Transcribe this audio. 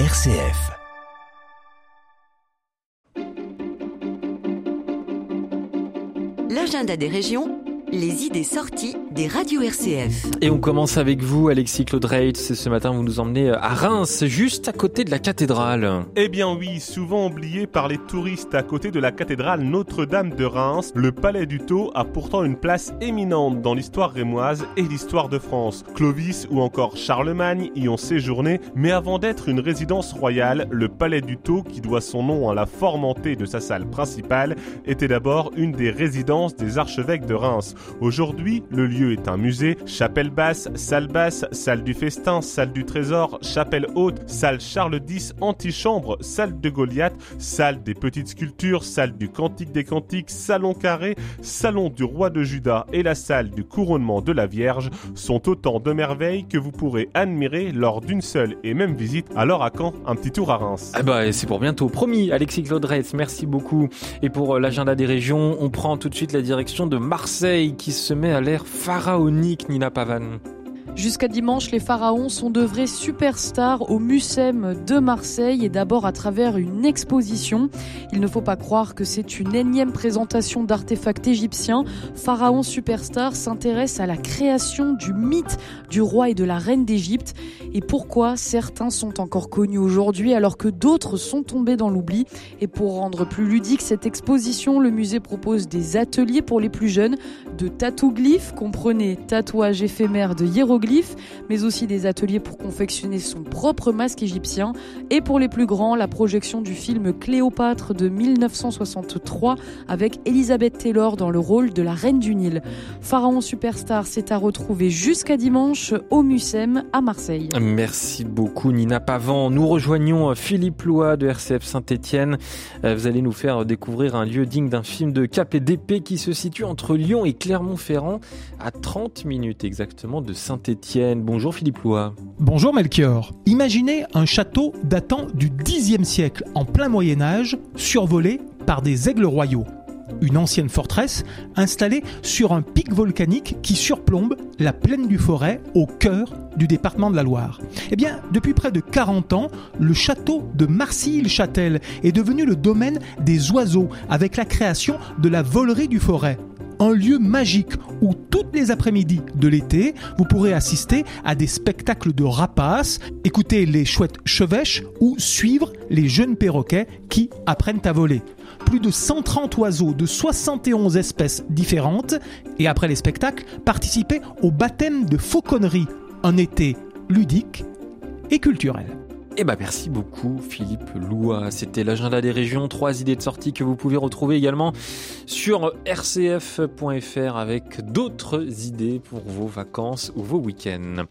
RCF. L'agenda des régions les idées sorties des radios RCF. Et on commence avec vous, Alexis Claude Reitz. Ce matin, vous nous emmenez à Reims, juste à côté de la cathédrale. Eh bien oui, souvent oublié par les touristes à côté de la cathédrale Notre-Dame de Reims, le palais du Tau a pourtant une place éminente dans l'histoire rémoise et l'histoire de France. Clovis ou encore Charlemagne y ont séjourné, mais avant d'être une résidence royale, le palais du Tau, qui doit son nom à la formentée de sa salle principale, était d'abord une des résidences des archevêques de Reims. Aujourd'hui, le lieu est un musée, chapelle basse, salle basse, salle du festin, salle du trésor, chapelle haute, salle Charles X, antichambre, salle de Goliath, salle des petites sculptures, salle du cantique des cantiques, salon carré, salon du roi de Juda et la salle du couronnement de la Vierge sont autant de merveilles que vous pourrez admirer lors d'une seule et même visite. Alors à quand un petit tour à Reims? Ah bah c'est pour bientôt, promis Alexis merci beaucoup. Et pour euh, l'agenda des régions, on prend tout de suite la direction de Marseille qui se met à l'air pharaonique, Nina Pavan. Jusqu'à dimanche, les pharaons sont de vrais superstars au Mucem de Marseille et d'abord à travers une exposition. Il ne faut pas croire que c'est une énième présentation d'artefacts égyptiens. Pharaon Superstar s'intéresse à la création du mythe du roi et de la reine d'Égypte et pourquoi certains sont encore connus aujourd'hui alors que d'autres sont tombés dans l'oubli? Et pour rendre plus ludique cette exposition, le musée propose des ateliers pour les plus jeunes de tatouaglyphes, comprenez tatouage éphémère de hiéroglyphes mais aussi des ateliers pour confectionner son propre masque égyptien. Et pour les plus grands, la projection du film Cléopâtre de 1963 avec Elizabeth Taylor dans le rôle de la reine du Nil. Pharaon Superstar, c'est à retrouver jusqu'à dimanche au Mucem à Marseille. Merci beaucoup Nina Pavan. Nous rejoignons euh, Philippe Lois de RCF Saint-Étienne. Euh, vous allez nous faire découvrir un lieu digne d'un film de cap et d'épée qui se situe entre Lyon et Clermont-Ferrand à 30 minutes exactement de Saint-Étienne. Bonjour Philippe Lois. Bonjour Melchior. Imaginez un château datant du Xe siècle, en plein Moyen Âge, survolé par des aigles royaux. Une ancienne forteresse installée sur un pic volcanique qui surplombe la plaine du Forêt au cœur du département de la Loire. Eh bien, depuis près de 40 ans, le château de Marcilly-le-Châtel est devenu le domaine des oiseaux avec la création de la volerie du Forêt un lieu magique où les après-midi de l'été, vous pourrez assister à des spectacles de rapaces, écouter les chouettes chevêches ou suivre les jeunes perroquets qui apprennent à voler. Plus de 130 oiseaux de 71 espèces différentes et après les spectacles, participer au baptême de fauconnerie, un été ludique et culturel. Eh ben merci beaucoup Philippe Loua. C'était l'agenda des régions, trois idées de sortie que vous pouvez retrouver également sur rcf.fr avec d'autres idées pour vos vacances ou vos week-ends.